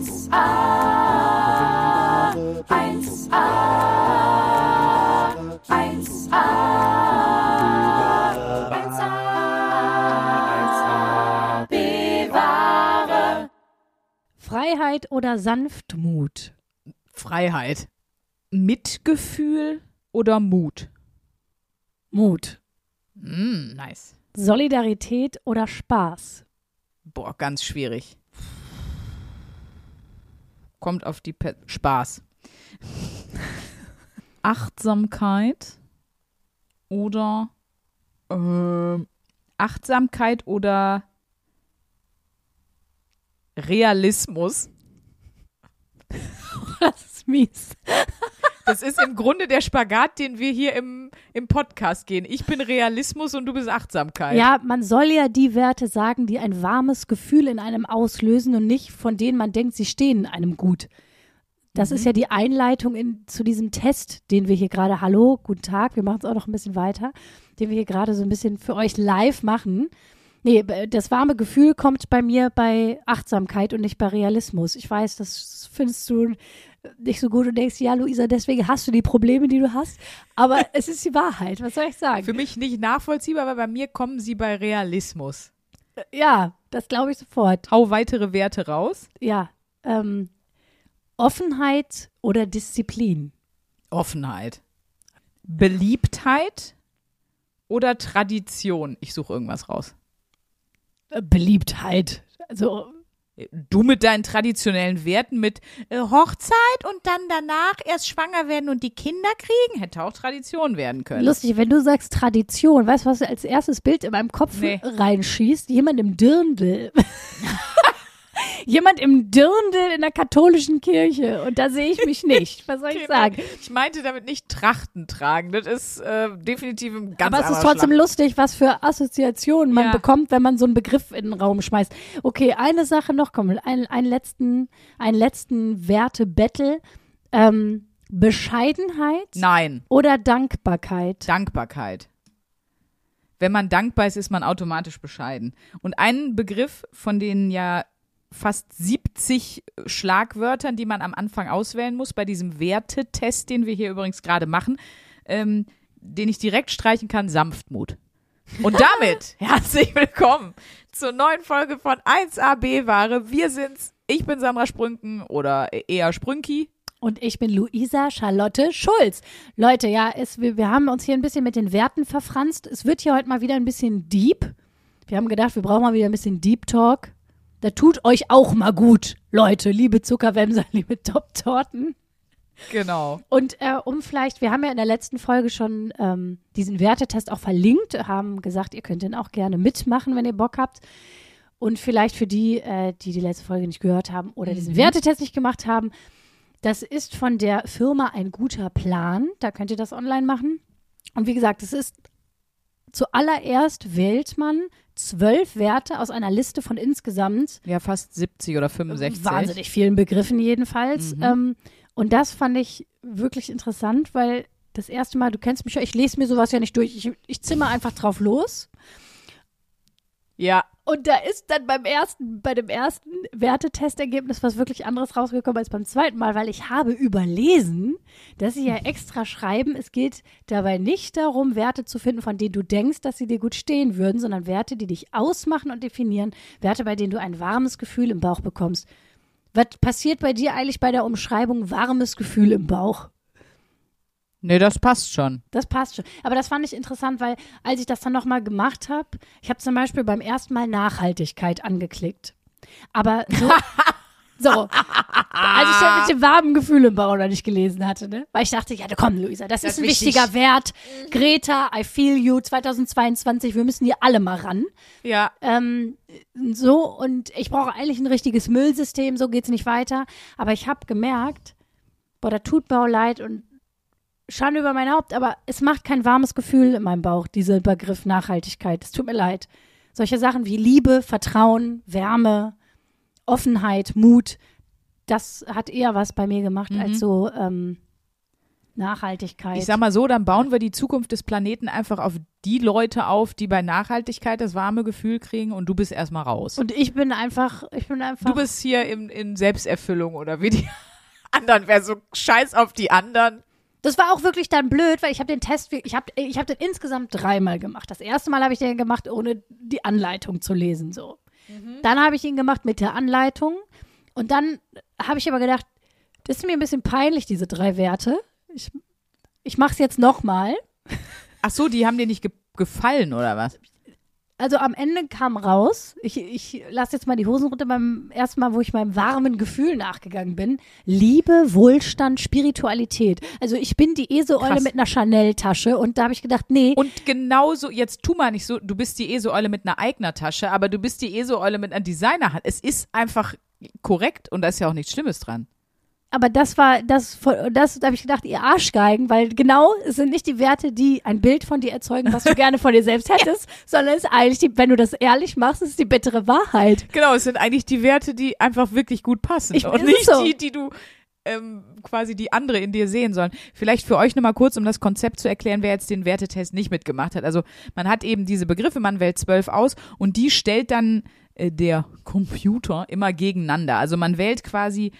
1a, 1a, 1a, 1a, bewahre. Freiheit oder Sanftmut? Freiheit. Mitgefühl oder Mut? Mut. Mm, nice. Solidarität oder Spaß? Boah, ganz schwierig. Kommt auf die Pe Spaß. Achtsamkeit oder ähm, Achtsamkeit oder Realismus. Das ist mies. Das ist im Grunde der Spagat, den wir hier im, im Podcast gehen. Ich bin Realismus und du bist Achtsamkeit. Ja, man soll ja die Werte sagen, die ein warmes Gefühl in einem auslösen und nicht von denen man denkt, sie stehen einem gut. Das ist ja die Einleitung in, zu diesem Test, den wir hier gerade, hallo, guten Tag, wir machen es auch noch ein bisschen weiter, den wir hier gerade so ein bisschen für euch live machen. Nee, das warme Gefühl kommt bei mir bei Achtsamkeit und nicht bei Realismus. Ich weiß, das findest du nicht so gut und denkst, ja, Luisa, deswegen hast du die Probleme, die du hast. Aber es ist die Wahrheit. Was soll ich sagen? Für mich nicht nachvollziehbar, aber bei mir kommen sie bei Realismus. ja, das glaube ich sofort. Hau weitere Werte raus. Ja, ähm, Offenheit oder Disziplin? Offenheit. Beliebtheit oder Tradition? Ich suche irgendwas raus. Beliebtheit. Also, Du mit deinen traditionellen Werten mit äh, Hochzeit und dann danach erst schwanger werden und die Kinder kriegen, hätte auch Tradition werden können. lustig, wenn du sagst Tradition, weißt du, was als erstes Bild in meinem Kopf Nee. reinschießt? Jemand im Dirndl. Jemand im Dirndl in der katholischen Kirche. Und da sehe ich mich nicht. Was soll ich sagen? Ich meinte damit nicht Trachten tragen. Das ist äh, definitiv ein ganz Aber es ist trotzdem Schlag. lustig, was für Assoziationen man Ja. bekommt, wenn man so einen Begriff in den Raum schmeißt. Okay, eine Sache noch, komm, einen, einen letzten, einen letzten Wertebattle. Ähm, Bescheidenheit Nein, oder Dankbarkeit? Dankbarkeit. Wenn man dankbar ist, ist man automatisch bescheiden. Und ein Begriff von den ja fast 70 Schlagwörtern, die man am Anfang auswählen muss, bei diesem Wertetest, den wir hier übrigens gerade machen, ähm, den ich direkt streichen kann, Sanftmut. Und damit herzlich willkommen zur neuen Folge von 1AB Ware. Wir sind's. Ich bin Sandra Sprünken oder eher Sprünki. Und ich bin Luisa Charlotte Schulz. Leute, ja, es, wir, wir haben uns hier ein bisschen mit den Werten verfranst. Es wird hier heute mal wieder ein bisschen deep. Wir haben gedacht, wir brauchen mal wieder ein bisschen Deep Talk. Da tut euch auch mal gut, Leute, liebe Zuckerwämser, liebe Top-Torten. Genau. Und äh, um vielleicht, wir haben ja in der letzten Folge schon ähm, diesen Wertetest auch verlinkt, haben gesagt, ihr könnt den auch gerne mitmachen, wenn ihr Bock habt. Und vielleicht für die, äh, die die letzte Folge nicht gehört haben oder diesen Wertetest nicht gemacht haben, das ist von der Firma ein guter Plan. Da könnt ihr das online machen. Und wie gesagt, es ist zuallererst wählt man zwölf Werte aus einer Liste von insgesamt Ja, fast 70 oder 65. wahnsinnig vielen Begriffen jedenfalls. Mhm. Ähm, und das fand ich wirklich interessant, weil das erste Mal, du kennst mich ja, ich lese mir sowas ja nicht durch. Ich, ich zimmer einfach drauf los. Ja, Und da ist dann beim ersten, bei dem ersten Wertetestergebnis was wirklich anderes rausgekommen als beim zweiten Mal, weil ich habe überlesen, dass sie ja extra schreiben, es geht dabei nicht darum, Werte zu finden, von denen du denkst, dass sie dir gut stehen würden, sondern Werte, die dich ausmachen und definieren, Werte, bei denen du ein warmes Gefühl im Bauch bekommst. Was passiert bei dir eigentlich bei der Umschreibung warmes Gefühl im Bauch? Nee, das passt schon. Das passt schon. Aber das fand ich interessant, weil als ich das dann nochmal gemacht habe, ich habe zum Beispiel beim ersten Mal Nachhaltigkeit angeklickt. Aber so, so als ich das mit dem warmen Gefühl im Bauch noch nicht gelesen hatte, ne? Weil ich dachte, ja, komm, Luisa, das, Das ist ein wichtig. wichtiger Wert. Greta, I feel you, 2022, wir müssen hier alle mal ran. Ja, Ähm, so, und ich brauche eigentlich ein richtiges Müllsystem, so geht's nicht weiter. Aber ich habe gemerkt, boah, da tut mir auch leid und Schande über mein Haupt, aber es macht kein warmes Gefühl in meinem Bauch, dieser Begriff Nachhaltigkeit. Es tut mir leid. Solche Sachen wie Liebe, Vertrauen, Wärme, Offenheit, Mut, das hat eher was bei mir gemacht als so ähm, Nachhaltigkeit. Ich sag mal so, dann bauen wir die Zukunft des Planeten einfach auf die Leute auf, die bei Nachhaltigkeit das warme Gefühl kriegen und du bist erstmal raus. und ich bin einfach, ich bin einfach. du bist hier in, in Selbsterfüllung oder wie die anderen, wer so scheiß auf die anderen. Das war auch wirklich dann blöd, weil ich habe den Test, ich habe ich hab den insgesamt dreimal gemacht. Das erste Mal habe ich den gemacht, ohne die Anleitung zu lesen. So. Dann habe ich ihn gemacht mit der Anleitung. Und dann habe ich aber gedacht, das ist mir ein bisschen peinlich, diese drei Werte. Ich, ich mache es jetzt nochmal. Ach so, die haben dir nicht ge gefallen oder was? Also am Ende kam raus, ich, ich lasse jetzt mal die Hosen runter beim ersten Mal, wo ich meinem warmen Gefühl nachgegangen bin. Liebe, Wohlstand, Spiritualität. Also ich bin die Eseeule mit einer Chanel-Tasche und da habe ich gedacht, nee, Und genauso, jetzt tu mal nicht so, du bist die ESO-Eule mit einer Eigner-Tasche, aber du bist die ESO-Eule mit einer Designerhand. Es ist einfach korrekt und da ist ja auch nichts Schlimmes dran. Aber das war, das, das da habe ich gedacht, ihr Arschgeigen, weil genau, es sind nicht die Werte, die ein Bild von dir erzeugen, was du gerne von dir selbst hättest, sondern es ist eigentlich, die, wenn du das ehrlich machst, ist es die bittere Wahrheit. Genau, es sind eigentlich die Werte, die einfach wirklich gut passen Ich- und nicht so. die, die du ähm, quasi die andere in dir sehen sollen. Vielleicht für euch nochmal kurz, um das Konzept zu erklären, wer jetzt den Wertetest nicht mitgemacht hat. Also man hat eben diese Begriffe, man wählt zwölf aus und die stellt dann äh, der Computer immer gegeneinander. Also man wählt quasi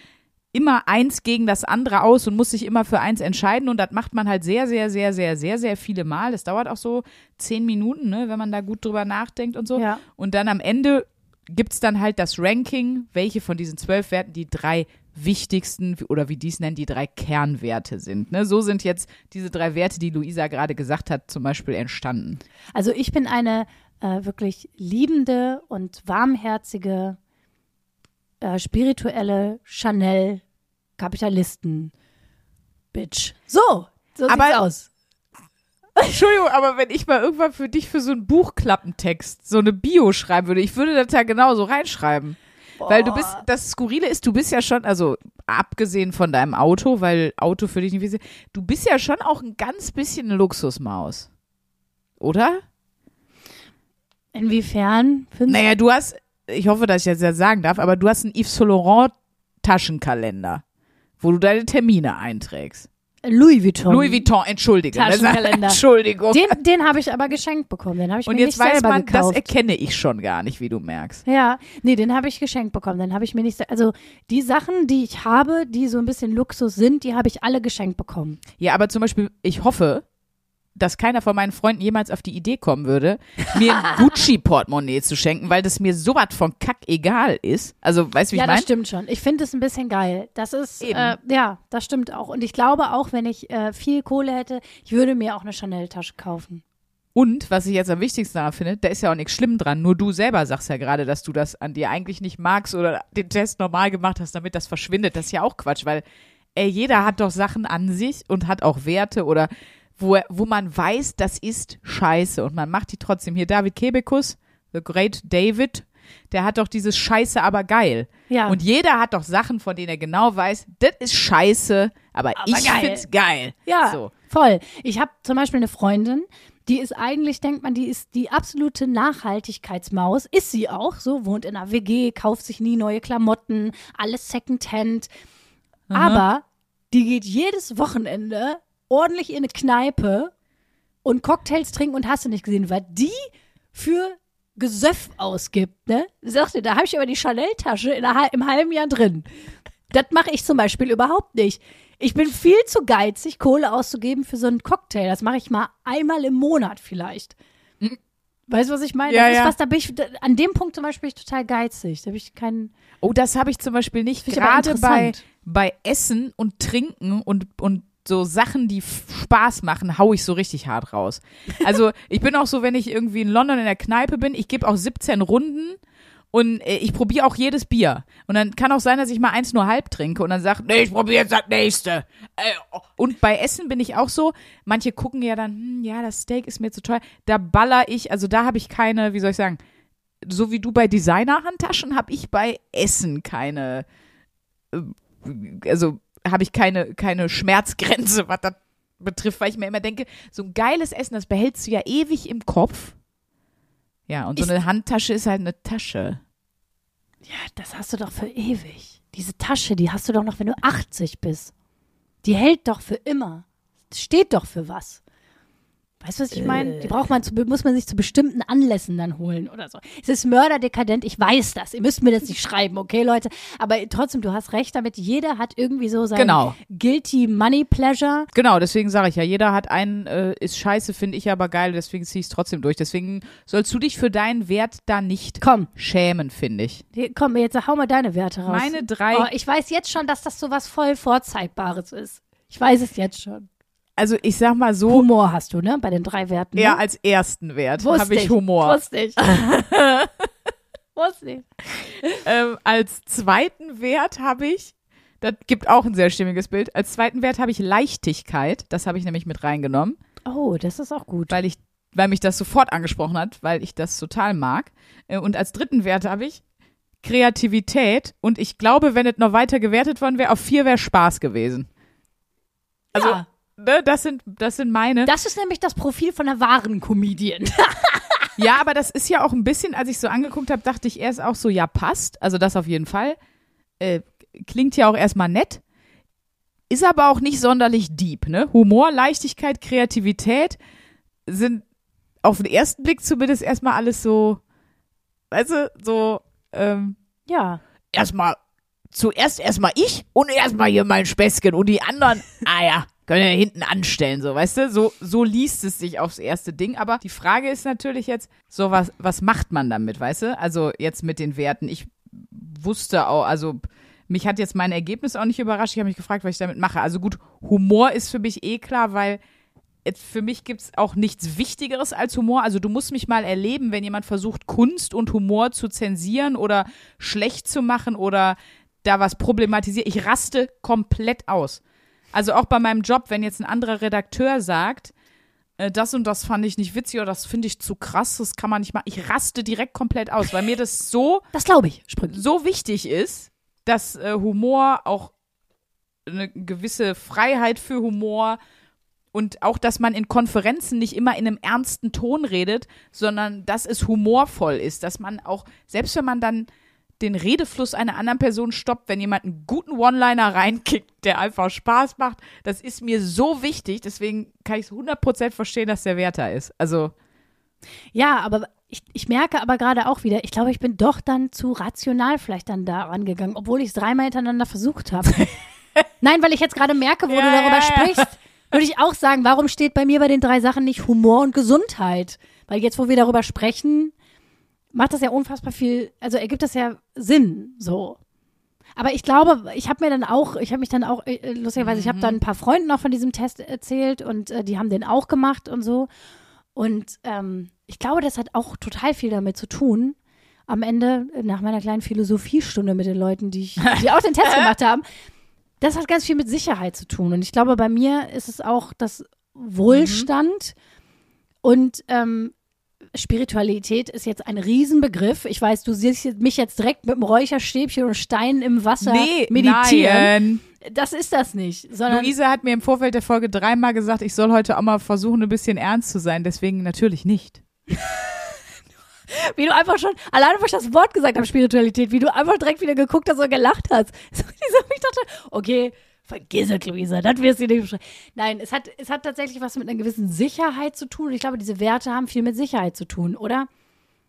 immer eins gegen das andere aus und muss sich immer für eins entscheiden und das macht man halt sehr, sehr, sehr, sehr, sehr, sehr viele Mal. Das dauert auch so zehn Minuten, ne, wenn man da gut drüber nachdenkt und so. Ja. Und dann am Ende gibt's dann halt das Ranking, welche von diesen zwölf Werten die drei wichtigsten oder wie die es nennen, die drei Kernwerte sind. Ne? So sind jetzt diese drei Werte, die Luisa gerade gesagt hat, zum Beispiel entstanden. Also ich bin eine äh, wirklich liebende und warmherzige, äh, spirituelle Chanel-Kapitalisten-Bitch. So, so Aber- sieht's aus. Entschuldigung, aber wenn ich mal irgendwann für dich für so einen Buchklappentext so eine Bio schreiben würde, ich würde das da genauso reinschreiben. Weil du bist, das Skurrile ist, du bist ja schon, also abgesehen von deinem Auto, weil Auto für dich nicht wichtig du bist ja schon auch ein ganz bisschen eine Luxusmaus. Oder? Inwiefern? findest- Naja, du hast, ich hoffe, dass ich das jetzt sagen darf, aber du hast einen Yves Saint Laurent Taschenkalender, wo du deine Termine einträgst. Louis Vuittom. Louis Vuitton, entschuldige. Taschenkalender. Entschuldigung. Den, den habe ich aber geschenkt bekommen. Den habe ich Und mir jetzt nicht weiß selber man, das gekauft. erkenne ich schon gar nicht, wie du merkst. Ja, nee, den habe ich geschenkt bekommen. Den habe ich mir nicht. Also die Sachen, die ich habe, die so ein bisschen Luxus sind, die habe ich alle geschenkt bekommen. Ja, aber zum Beispiel, ich hoffe, dass keiner von meinen Freunden jemals auf die Idee kommen würde, mir ein Gucci-Portemonnaie zu schenken, weil das mir sowas von kack egal ist. Also, weißt du, wie ja, ich meine? das stimmt schon. Ich finde es ein bisschen geil. Das ist, äh, ja, das stimmt auch. Und ich glaube auch, wenn ich äh, viel Kohle hätte, ich würde mir auch eine Chanel-Tasche kaufen. Und, was ich jetzt am wichtigsten daran finde, da ist ja auch nichts schlimm dran. Nur du selber sagst ja gerade, dass du das an dir eigentlich nicht magst oder den Test normal gemacht hast, damit das verschwindet. Das ist ja auch Quatsch, weil ey, jeder hat doch Sachen an sich und hat auch Werte oder wo, wo man weiß, das ist scheiße und man macht die trotzdem. Hier David Kebekus, The Great David, der hat doch dieses Scheiße, aber geil. Ja. Und jeder hat doch Sachen, von denen er genau weiß, das ist scheiße, aber, ich geil. find's geil. Ja, So. voll. Ich habe zum Beispiel eine Freundin, die ist eigentlich, denkt man, die ist die absolute Nachhaltigkeitsmaus. Ist sie auch, so, wohnt in einer WG, kauft sich nie neue Klamotten, alles Secondhand. Aber die geht jedes Wochenende ordentlich in eine Kneipe und Cocktails trinken und hast du nicht gesehen, weil die für Gesöff ausgibt, ne? Sagte, da habe ich aber die Chanel-Tasche im halben Jahr drin. Das mache ich zum Beispiel überhaupt nicht. Ich bin viel zu geizig, Kohle auszugeben für so einen Cocktail. Das mache ich mal einmal im Monat vielleicht. Weißt du, was ich meine? Ja, das ist ja. was, da bin ich, an dem Punkt zum Beispiel bin ich total geizig. Da habe ich keinen. Oh, das habe ich zum Beispiel nicht. Gerade bei, bei Essen und Trinken und, und so Sachen, die Spaß machen, hau ich so richtig hart raus. Also ich bin auch so, wenn ich irgendwie in London in der Kneipe bin, ich gebe auch 17 Runden und äh, ich probiere auch jedes Bier. Und dann kann auch sein, dass ich mal eins nur halb trinke und dann sage, nee, ich probiere jetzt das nächste. Äh, oh. Und bei Essen bin ich auch so, manche gucken ja dann, hm, ja, das Steak ist mir zu teuer. Da baller ich, also da habe ich keine, wie soll ich sagen, so wie du bei Designer-Handtaschen, habe ich bei Essen keine, äh, also habe ich keine, keine Schmerzgrenze, was das betrifft, weil ich mir immer denke, so ein geiles Essen, das behältst du ja ewig im Kopf. Ja, und so Ist- eine Handtasche ist halt eine Tasche. Ja, das hast du doch für ewig. Diese Tasche, die hast du doch noch, wenn du 80 bist. Die hält doch für immer. steht doch für was. Weißt du, was ich meine? Die braucht man zu, muss man sich zu bestimmten Anlässen dann holen oder so. Es ist mörderdekadent, ich weiß das. Ihr müsst mir das nicht schreiben, okay, Leute? Aber trotzdem, du hast recht damit. Jeder hat irgendwie so sein Genau. guilty money pleasure. Genau, deswegen sage ich ja, jeder hat einen, äh, ist scheiße, finde ich aber geil, deswegen ziehe ich es trotzdem durch. Deswegen sollst du dich für deinen Wert da nicht Komm, schämen, finde ich. komm, jetzt hau mal deine Werte raus. Meine drei, Oh, ich weiß jetzt schon, dass das so was voll Vorzeigbares ist. Ich weiß es jetzt schon. Also ich sag mal so, Humor hast du, ne? Bei den drei Werten. ne? als ersten Wert habe ich Humor. Wusste ich. Wusste ich. Ähm, als zweiten Wert habe ich, das gibt auch ein sehr stimmiges Bild, als zweiten Wert habe ich Leichtigkeit, das habe ich nämlich mit reingenommen. Oh, das ist auch gut. weil ich, weil mich das sofort angesprochen hat, weil ich das total mag. Äh, Und als dritten Wert habe ich Kreativität und ich glaube, wenn es noch weiter gewertet worden wäre, auf vier wäre Spaß gewesen. Also, ja. Ne, das sind, das sind meine. Das ist nämlich das Profil von einer wahren Comedian. Ja, aber das ist ja auch ein bisschen, als ich so angeguckt habe, dachte ich erst auch so, ja, passt. Also das auf jeden Fall. Äh, klingt ja auch erstmal nett. Ist aber auch nicht sonderlich deep, ne? Humor, Leichtigkeit, Kreativität sind auf den ersten Blick zumindest erstmal alles so, weißt du, so, ähm, ja. erstmal, zuerst erstmal ich und erstmal hier mein Späßchen und die anderen, ah ja, können ja hinten anstellen, so, weißt du? So, so liest es sich aufs erste Ding. Aber die Frage ist natürlich jetzt, so was, was macht man damit, weißt du? Also jetzt mit den Werten. Ich wusste auch, also mich hat jetzt mein Ergebnis auch nicht überrascht. Ich habe mich gefragt, was ich damit mache. Also gut, Humor ist für mich eh klar, weil für mich gibt es auch nichts Wichtigeres als Humor. Also du musst mich mal erleben, wenn jemand versucht, Kunst und Humor zu zensieren oder schlecht zu machen oder da was problematisiert. Ich raste komplett aus. Also auch bei meinem Job, wenn jetzt ein anderer Redakteur sagt, äh, das und das fand ich nicht witzig oder das finde ich zu krass, das kann man nicht machen. Ich raste direkt komplett aus, weil mir das so Das glaube ich. Sprüche. so wichtig ist, dass äh, Humor auch eine gewisse Freiheit für Humor und auch, dass man in Konferenzen nicht immer in einem ernsten Ton redet, sondern dass es humorvoll ist, dass man auch, selbst wenn man dann den Redefluss einer anderen Person stoppt, wenn jemand einen guten One-Liner reinkickt, der einfach Spaß macht, das ist mir so wichtig, deswegen kann ich es 100% verstehen, dass der Werter ist. Also, Ja, aber ich, ich merke aber gerade auch wieder, ich glaube, ich bin doch dann zu rational vielleicht dann da rangegangen, obwohl ich es dreimal hintereinander versucht habe. Nein, weil ich jetzt gerade merke, wo Ja, du darüber ja, ja. sprichst, würde ich auch sagen, warum steht bei mir bei den drei Sachen nicht Humor und Gesundheit? Weil jetzt, wo wir darüber sprechen, macht das ja unfassbar viel, also ergibt das ja Sinn, so. Aber ich glaube, ich habe mir dann auch, ich habe mich dann auch, äh, lustigerweise, ich habe dann ein paar Freunden noch von diesem Test erzählt und äh, die haben den auch gemacht und so. Und ähm, ich glaube, das hat auch total viel damit zu tun. Am Ende, äh, nach meiner kleinen Philosophiestunde mit den Leuten, die, ich, die auch den Test gemacht haben, das hat ganz viel mit Sicherheit zu tun. Und ich glaube, bei mir ist es auch das Wohlstand und ähm, Spiritualität ist jetzt ein Riesenbegriff. Ich weiß, du siehst mich jetzt direkt mit einem Räucherstäbchen und Steinen im Wasser nee, meditieren. nein. Das ist das nicht, sondern Luise hat mir im Vorfeld der Folge dreimal gesagt, ich soll heute auch mal versuchen, ein bisschen ernst zu sein. Deswegen natürlich nicht. wie du einfach schon, alleine, wo ich das Wort gesagt habe, Spiritualität, wie du einfach direkt wieder geguckt hast und gelacht hast. So, ich dachte, okay, vergiss es, Luisa, das wirst du nicht beschreiben. Nein, es hat, es hat tatsächlich was mit einer gewissen Sicherheit zu tun. Und ich glaube, diese Werte haben viel mit Sicherheit zu tun, oder?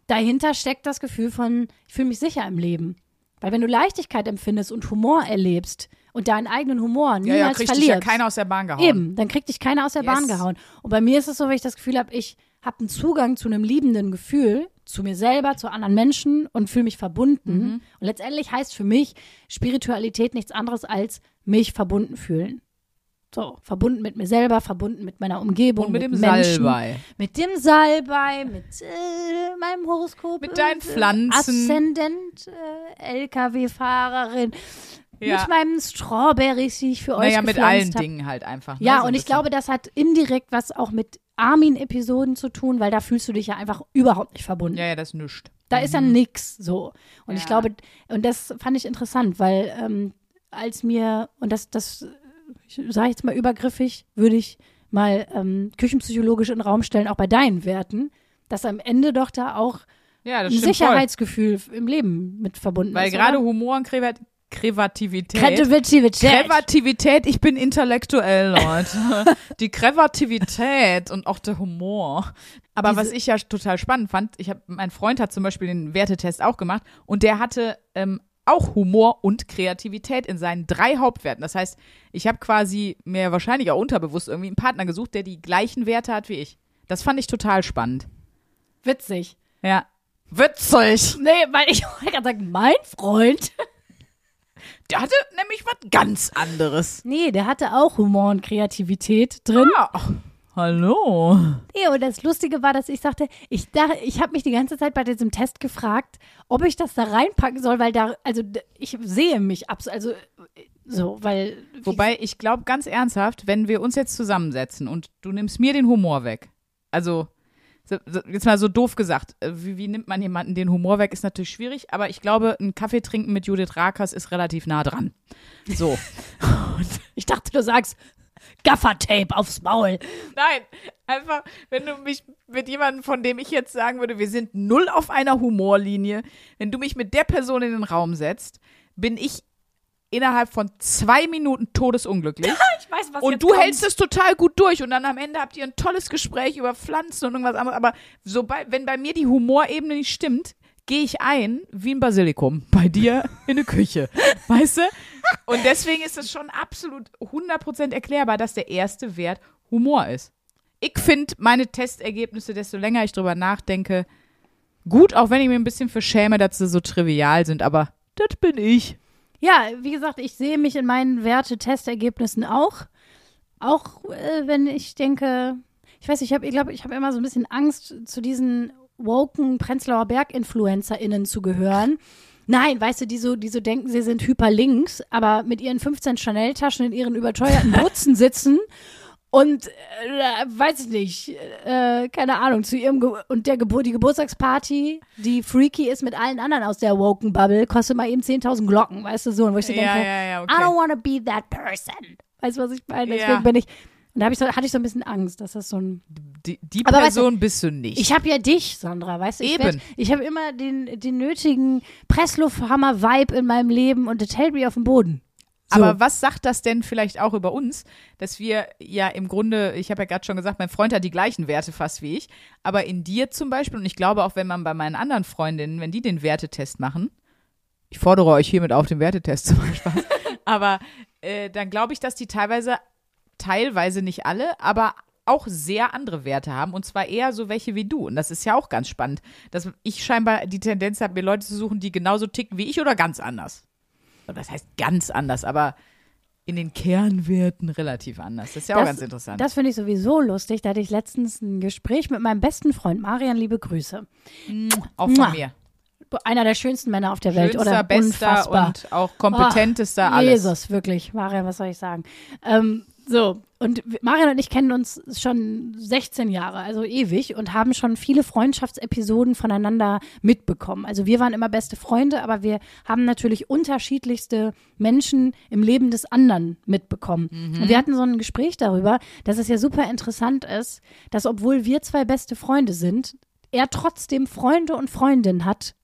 Dahinter steckt das Gefühl von, ich fühle mich sicher im Leben. Weil wenn du Leichtigkeit empfindest und Humor erlebst und deinen eigenen Humor Ja, niemals ja, kriegt dich verlierst, ja keiner aus der Bahn gehauen. Eben, dann kriegt dich keiner aus der Yes. Bahn gehauen. Und bei mir ist es so, wenn ich das Gefühl habe, ich habe einen Zugang zu einem liebenden Gefühl, zu mir selber, zu anderen Menschen und fühle mich verbunden. Mhm. Und letztendlich heißt für mich Spiritualität nichts anderes als mich verbunden fühlen. So, verbunden mit mir selber, verbunden mit meiner Umgebung, Und mit dem Menschen, Salbei. Mit dem Salbei, mit äh, meinem Horoskop. Mit deinen äh, Pflanzen. Aszendent, äh, LKW-Fahrerin. Ja. Mit meinem Strawberries, die ich für euch Naja, mit allen hab. Dingen halt einfach. ne? Ja, So ein und ich bisschen. glaube, das hat indirekt was auch mit Armin-Episoden zu tun, weil da fühlst du dich ja einfach überhaupt nicht verbunden. Ja, ja, das ist nichts. Da ist ja nix so. Und ich Ja. glaube, und das fand ich interessant, weil ähm, als mir, und das, das sage ich jetzt mal übergriffig, würde ich mal ähm, küchenpsychologisch in den Raum stellen, auch bei deinen Werten, dass am Ende doch da auch Ja, ein stimmt voll. Sicherheitsgefühl im Leben mit verbunden Weil ist. gerade oder? Humor und Kreat- Kreativität. Kreativität. Kreativität, ich bin intellektuell, Leute. Die Kreativität und auch der Humor. Aber Diese- was ich ja total spannend fand, ich hab, mein Freund hat zum Beispiel den Wertetest auch gemacht und der hatte ähm, auch Humor und Kreativität in seinen drei Hauptwerten. Das heißt, ich habe quasi mir wahrscheinlich auch unterbewusst irgendwie einen Partner gesucht, der die gleichen Werte hat wie ich. Das fand ich total spannend. Witzig. Ja. Witzig. Nee, weil ich wollte gerade sagen, mein Freund. Der hatte nämlich was ganz anderes. Nee, der hatte auch Humor und Kreativität drin. Ja. Hallo. Nee, und das Lustige war, dass ich sagte, ich dachte, ich habe mich die ganze Zeit bei diesem Test gefragt, ob ich das da reinpacken soll, weil da, also ich sehe mich abs, also äh, so, weil. Wobei ich glaube ganz ernsthaft, wenn wir uns jetzt zusammensetzen und du nimmst mir den Humor weg, also so- so- jetzt mal so doof gesagt, äh, wie, wie nimmt man jemanden den Humor weg, ist natürlich schwierig, aber ich glaube, ein Kaffee trinken mit Judith Rakers ist relativ nah dran. So. ich dachte, du sagst Gaffertape aufs Maul. Nein, einfach, wenn du mich mit jemandem, von dem ich jetzt sagen würde, wir sind null auf einer Humorlinie, wenn du mich mit der Person in den Raum setzt, bin ich innerhalb von zwei Minuten todesunglücklich. Ich weiß, was Und du hältst es total gut durch und dann am Ende habt ihr ein tolles Gespräch über Pflanzen und irgendwas anderes. Aber sobald, wenn bei mir die Humorebene nicht stimmt, gehe ich ein wie ein Basilikum bei dir in der Küche. Weißt du? Und deswegen ist es schon absolut 100% erklärbar, dass der erste Wert Humor ist. Ich finde meine Testergebnisse, desto länger ich drüber nachdenke, gut, auch wenn ich mir ein bisschen für schäme, dass sie so trivial sind, aber das bin ich. Ja, wie gesagt, ich sehe mich in meinen Werte-Testergebnissen auch. Auch äh, wenn ich denke, ich weiß, ich habe, ich glaube, ich habe immer so ein bisschen Angst, zu diesen woken Prenzlauer Berg-InfluencerInnen zu gehören. Nein, weißt du, die so, die so denken, sie sind hyperlinks, aber mit ihren 15 Chanel-Taschen in ihren überteuerten Butzen sitzen und äh, weiß ich nicht, äh, keine Ahnung, zu ihrem Ge und der Gebur die Geburtstagsparty, die freaky ist mit allen anderen aus der woken Bubble, kostet mal eben 10.000 Glocken, weißt du so, und wo ich so Ja, denke, ja, ja, okay. I don't want to be that person. Weißt du, was ich meine? Deswegen bin ich und da ich so, hatte ich so ein bisschen Angst, dass das so ein Die, die Aber weißt du, Person bist du nicht. ich habe ja dich, Sandra, weißt du? Ich, Eben. werd- ich habe immer den, den nötigen Presslufthammer-Vibe in meinem Leben und das hält mich auf dem Boden. So. Aber was sagt das denn vielleicht auch über uns, dass wir ja im Grunde, ich habe ja gerade schon gesagt, mein Freund hat die gleichen Werte fast wie ich, aber in dir zum Beispiel, und ich glaube auch, wenn man bei meinen anderen Freundinnen, wenn die den Wertetest machen, ich fordere euch hiermit auf den Wertetest zum Beispiel, aber äh, dann glaube ich, dass die teilweise, teilweise nicht alle, aber auch sehr andere Werte haben und zwar eher so welche wie du. Und das ist ja auch ganz spannend, dass ich scheinbar die Tendenz habe, mir Leute zu suchen, die genauso ticken wie ich oder ganz anders. Das heißt ganz anders, aber in den Kernwerten relativ anders. Das ist ja auch Das- ganz interessant. Das finde ich sowieso lustig. Da hatte ich letztens ein Gespräch mit meinem besten Freund, Marian, liebe Grüße. auch von Mua. mir. Einer der schönsten Männer auf der Welt, Schönster, oder? bester Unfassbar. und auch kompetentester Ach, alles. Jesus, wirklich. Marian, was soll ich sagen? Ähm, so, und Marian und ich kennen uns schon 16 Jahre, also ewig, und haben schon viele Freundschaftsepisoden voneinander mitbekommen. Also wir waren immer beste Freunde, aber wir haben natürlich unterschiedlichste Menschen im Leben des anderen mitbekommen. Und wir hatten so ein Gespräch darüber, dass es ja super interessant ist, dass obwohl wir zwei beste Freunde sind, er trotzdem Freunde und Freundinnen hat,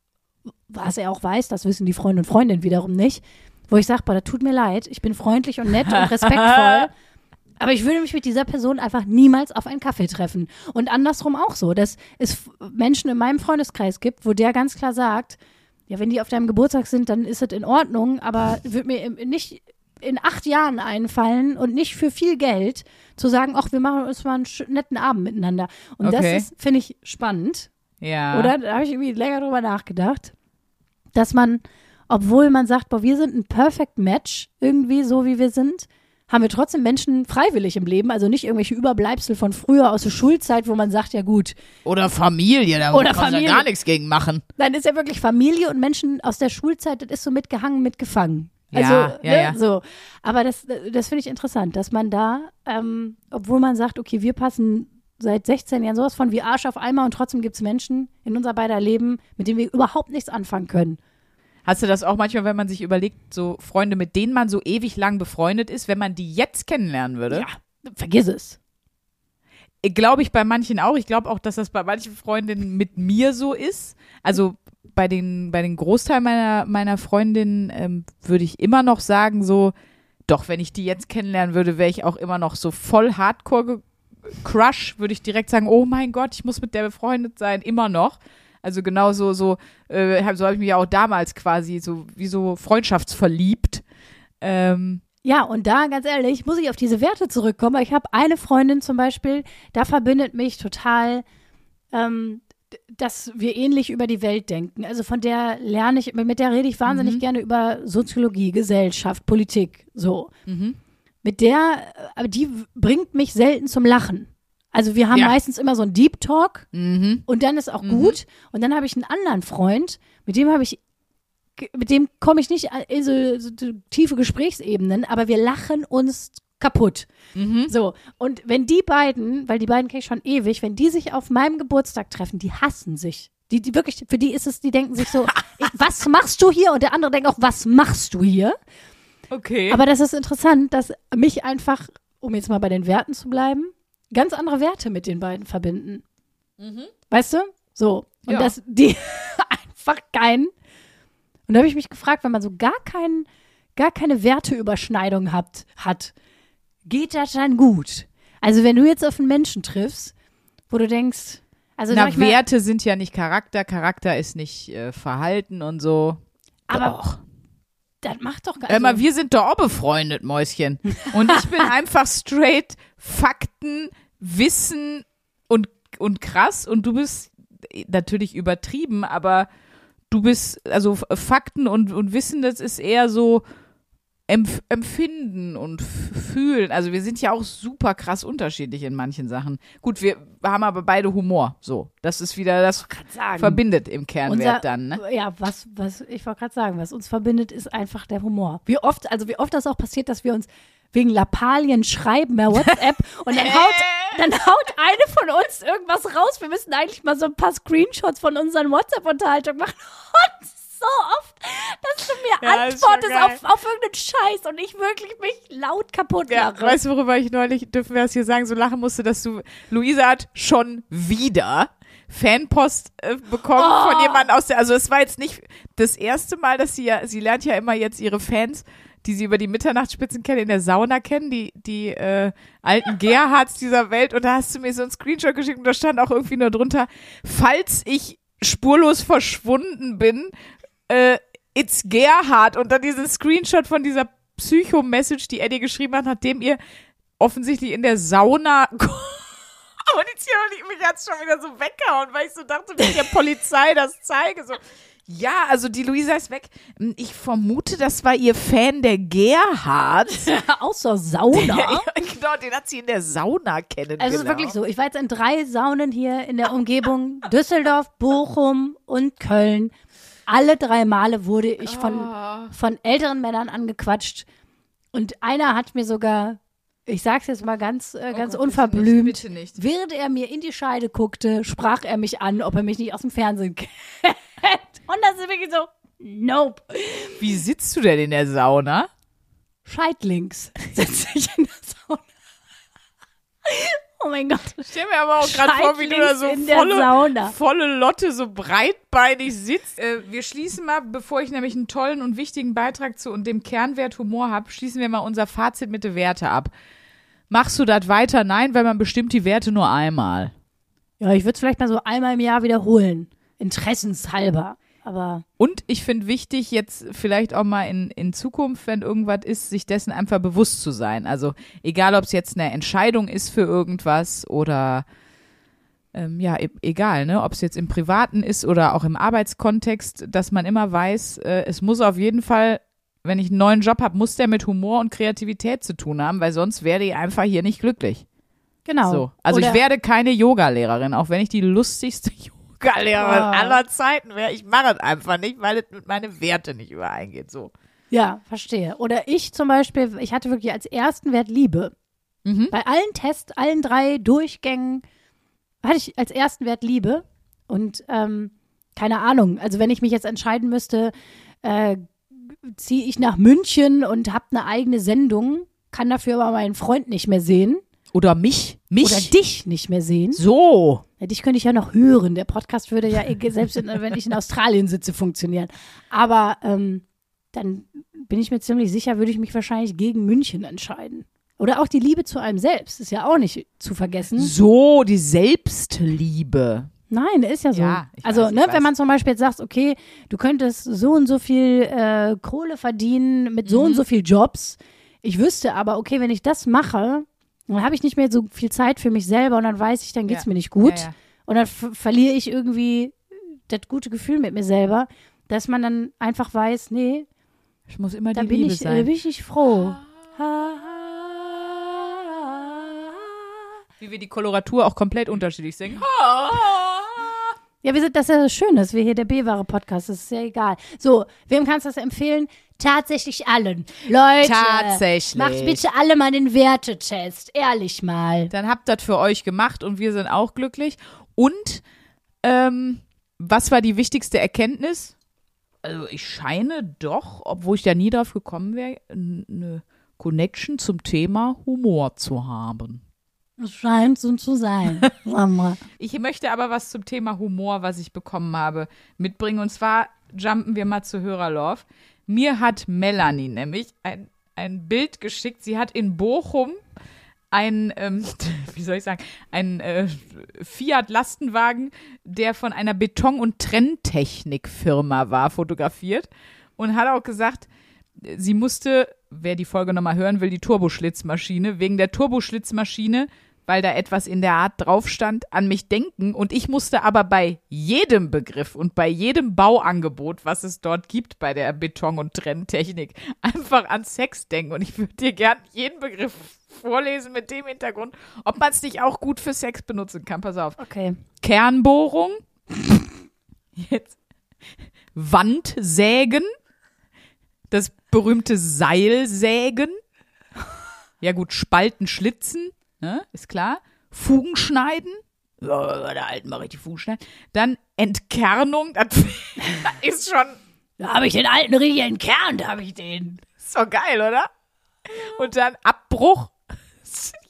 was er auch weiß, das wissen die Freunde und Freundinnen wiederum nicht, wo ich sage, boah, das tut mir leid, ich bin freundlich und nett und respektvoll, aber ich würde mich mit dieser Person einfach niemals auf einen Kaffee treffen. Und andersrum auch so, dass es Menschen in meinem Freundeskreis gibt, wo der ganz klar sagt, ja, wenn die auf deinem Geburtstag sind, dann ist es in Ordnung, aber wird mir nicht in acht Jahren einfallen und nicht für viel Geld zu sagen, ach, wir machen uns mal einen netten Abend miteinander. Und Okay. das ist, finde ich, spannend. Ja. Oder? Da habe ich irgendwie länger drüber nachgedacht, dass man, obwohl man sagt, boah, wir sind ein Perfect Match, irgendwie so wie wir sind, haben wir trotzdem Menschen freiwillig im Leben, also nicht irgendwelche Überbleibsel von früher aus der Schulzeit, wo man sagt, ja gut, Oder Familie, da Oder kannst du ja Familie. gar nichts gegen machen. dann ist ja wirklich Familie und Menschen aus der Schulzeit, das ist so mitgehangen, mitgefangen. Also, Ja, ja, ne, ja. so. Aber das, das finde ich interessant, dass man da, ähm, obwohl man sagt, okay, wir passen seit 16 Jahren sowas von wie Arsch auf Eimer und trotzdem gibt es Menschen in unser beider Leben, mit denen wir überhaupt nichts anfangen können. Hast du das auch manchmal, wenn man sich überlegt, so Freunde, mit denen man so ewig lang befreundet ist, wenn man die jetzt kennenlernen würde? Ja, vergiss es. Glaube ich bei manchen auch. Ich glaube auch, dass das bei manchen Freundinnen mit mir so ist. Also bei den, bei den Großteil meiner, meiner Freundinnen ähm, würde ich immer noch sagen, so, doch, wenn ich die jetzt kennenlernen würde, wäre ich auch immer noch so voll Hardcore Crush, würde ich direkt sagen, oh mein Gott, ich muss mit der befreundet sein, immer noch. Also genau so, so, äh, hab- so habe ich mich ja auch damals quasi so wie so freundschaftsverliebt. Ähm, Ja, und da, ganz ehrlich, muss ich auf diese Werte zurückkommen. Ich habe eine Freundin zum Beispiel, da verbindet mich total, ähm, dass wir ähnlich über die Welt denken. Also von der lerne ich, mit der rede ich wahnsinnig Mhm. gerne über Soziologie, Gesellschaft, Politik, so. mhm. Mit der, äh, aber die bringt mich selten zum Lachen. Also wir haben Ja. meistens immer so einen Deep Talk Mhm. und dann ist auch gut. Und dann habe ich einen anderen Freund, mit dem habe ich, mit dem komme ich nicht in so, so tiefe Gesprächsebenen, aber wir lachen uns kaputt. Mhm. So, und wenn die beiden, weil die beiden kenne ich schon ewig, wenn die sich auf meinem Geburtstag treffen, die hassen sich. Die, die wirklich, für die ist es, die denken sich so, was machst du hier? Und der andere denkt auch, was machst du hier? Okay. Aber das ist interessant, dass mich einfach, um jetzt mal bei den Werten zu bleiben, ganz andere Werte mit den beiden verbinden. Weißt du? So. Und Ja. dass die einfach keinen. Und da habe ich mich gefragt, wenn man so gar keinen, gar keine Werteüberschneidung hat, hat, geht das dann gut? Also wenn du jetzt auf einen Menschen triffst, wo du denkst, also Na, mal, Werte sind ja nicht Charakter, Charakter ist nicht äh, Verhalten und so. aber Doch. Das macht doch gar mal, also, wir sind doch auch befreundet, Mäuschen. Und ich bin einfach straight Fakten, Wissen und, und krass. Und du bist natürlich übertrieben, aber du bist, also Fakten und, und Wissen, das ist eher so Empf Empfinden und Fühlen. Also wir sind ja auch super krass unterschiedlich in manchen Sachen. Gut, wir haben aber beide Humor. So, das ist wieder das verbindet im Kernwert Unser, dann. Ne? Ja, was, was, ich wollte gerade sagen, was uns verbindet, ist einfach der Humor. Wie oft, also wie oft das auch passiert, dass wir uns wegen Lappalien schreiben per WhatsApp und dann haut, dann haut eine von uns irgendwas raus. Wir müssen eigentlich mal so ein paar Screenshots von unseren WhatsApp-Unterhaltungen machen. Und so oft, dass du mir Ja, antwortest auf, auf irgendeinen Scheiß und ich wirklich mich laut kaputt Ja, lache. weißt du, worüber ich neulich, dürfen wir das hier sagen, so lachen musste, dass du, Luisa hat schon wieder Fanpost äh, bekommen Oh. von jemandem aus der, also es war jetzt nicht das erste Mal, dass sie ja, sie lernt ja immer jetzt ihre Fans, die sie über die Mitternachtsspitzen kennen, in der Sauna kennen, die, die äh, alten Gerhards dieser Welt und da hast du mir so einen Screenshot geschickt und da stand auch irgendwie nur drunter, falls ich spurlos verschwunden bin, äh, it's Gerhard und dann diesen Screenshot von dieser Psycho-Message, die dir geschrieben hat, nachdem ihr offensichtlich in der Sauna kommuniziert und ich mich hat's schon wieder so weggehauen, weil ich so dachte, wenn ich der Polizei das zeige, so. Ja, also die Luisa ist weg. Ich vermute, das war ihr Fan der Gerhard. Außer Sauna. Ja, genau, den hat sie in der Sauna kennengelernt. Also es ist wirklich so. Ich war jetzt in drei Saunen hier in der Umgebung. Düsseldorf, Bochum und Köln. Alle drei Male wurde ich von, von älteren Männern angequatscht. Und einer hat mir sogar, ich sag's jetzt mal ganz, äh, ganz Gott, unverblümt, bitte nicht, bitte während er mir in die Scheide guckte, sprach er mich an, ob er mich nicht aus dem Fernsehen kennt. Und das ist wirklich so, nope. Wie sitzt du denn in der Sauna? Scheidlings sitze ich in der Sauna. Oh mein Gott. Ich stell mir aber auch gerade vor, wie du da so volle, volle Lotte so breitbeinig sitzt. Äh, wir schließen mal, bevor ich nämlich einen tollen und wichtigen Beitrag zu und dem Kernwert Humor habe, schließen wir mal unser Fazit mit den Werte ab. Machst du das weiter? Nein, weil man bestimmt die Werte nur einmal. Ja, ich würde es vielleicht mal so einmal im Jahr wiederholen. Interessenshalber. Aber Und ich finde wichtig, jetzt vielleicht auch mal in, in Zukunft, wenn irgendwas ist, sich dessen einfach bewusst zu sein. Also egal, ob es jetzt eine Entscheidung ist für irgendwas oder ähm, ja, e egal, ne, ob es jetzt im Privaten ist oder auch im Arbeitskontext, dass man immer weiß, äh, es muss auf jeden Fall, wenn ich einen neuen Job habe, muss der mit Humor und Kreativität zu tun haben, weil sonst werde ich einfach hier nicht glücklich. genau. So. Also Oder- ich werde keine Yoga-Lehrerin, auch wenn ich die lustigste Yoga-Lehrerin Ah. aller Zeiten wäre. Ich mache es einfach nicht, weil es mit meinen Werte nicht übereingeht. So. Ja, verstehe. Oder ich zum Beispiel, ich hatte wirklich als ersten Wert Liebe. Mhm. Bei allen Tests, allen drei Durchgängen hatte ich als ersten Wert Liebe. Und ähm, keine Ahnung, also wenn ich mich jetzt entscheiden müsste, äh, ziehe ich nach München und habe eine eigene Sendung, kann dafür aber meinen Freund nicht mehr sehen Oder mich. Mich. oder dich nicht mehr sehen. So. Ja, dich könnte ich ja noch hören. Der Podcast würde ja, eh- selbst in, wenn ich in Australien sitze, funktionieren. Aber ähm, dann bin ich mir ziemlich sicher, würde ich mich wahrscheinlich gegen München entscheiden. Oder auch die Liebe zu einem selbst ist ja auch nicht zu vergessen. So, die Selbstliebe. Nein, ist ja so. Ja, also, weiß, ne, wenn man zum Beispiel jetzt sagt, okay, du könntest so und so viel äh, Kohle verdienen mit Mhm. so und so viel Jobs. Ich wüsste aber, okay, wenn ich das mache, dann habe ich nicht mehr so viel Zeit für mich selber und dann weiß ich, dann geht's Ja. mir nicht gut. Ja, ja. Und dann ver- verliere ich irgendwie das gute Gefühl mit mir selber, dass man dann einfach weiß, nee, Ich muss immer da die bin Liebe ich, äh, sein. bin ich nicht froh. Wie wir die Koloratur auch komplett unterschiedlich singen. Ja, wir sind, das ist ja schön, dass wir hier der B-Ware-Podcast, das ist ja egal. So, wem kannst du das empfehlen? Tatsächlich allen. Leute, Tatsächlich. macht bitte alle mal den Wertetest, ehrlich mal. Dann habt das für euch gemacht und wir sind auch glücklich. Und ähm, was war die wichtigste Erkenntnis? Also ich scheine doch, obwohl ich da nie drauf gekommen wäre, eine Connection zum Thema Humor zu haben. Es scheint so zu sein. Ich möchte aber was zum Thema Humor, was ich bekommen habe, mitbringen. Und zwar jumpen wir mal zu Hörerlove. Mir hat Melanie nämlich ein, ein Bild geschickt. Sie hat in Bochum ein, ähm, wie soll ich sagen, ein äh, Fiat-Lastenwagen, der von einer Beton- und Trenntechnik-Firma war, fotografiert. Und hat auch gesagt, sie musste, wer die Folge nochmal hören will, die Turboschlitzmaschine, wegen der Turboschlitzmaschine, weil da etwas in der Art drauf stand, an mich denken. Und ich musste aber bei jedem Begriff und bei jedem Bauangebot, was es dort gibt bei der Beton- und Trenntechnik, einfach an Sex denken. Und ich würde dir gern jeden Begriff vorlesen mit dem Hintergrund, ob man es nicht auch gut für Sex benutzen kann. Pass auf. Okay. Kernbohrung. Jetzt. Wandsägen. Das berühmte Seilsägen. Ja gut, Spalten, Schlitzen, ne, ist klar. Fugen schneiden. Ja, bei der alten mal richtig Fugen schneiden. Dann Entkernung, das, ist schon Da habe ich den alten richtig entkernt, habe ich den. so geil, oder? Und dann Abbruch.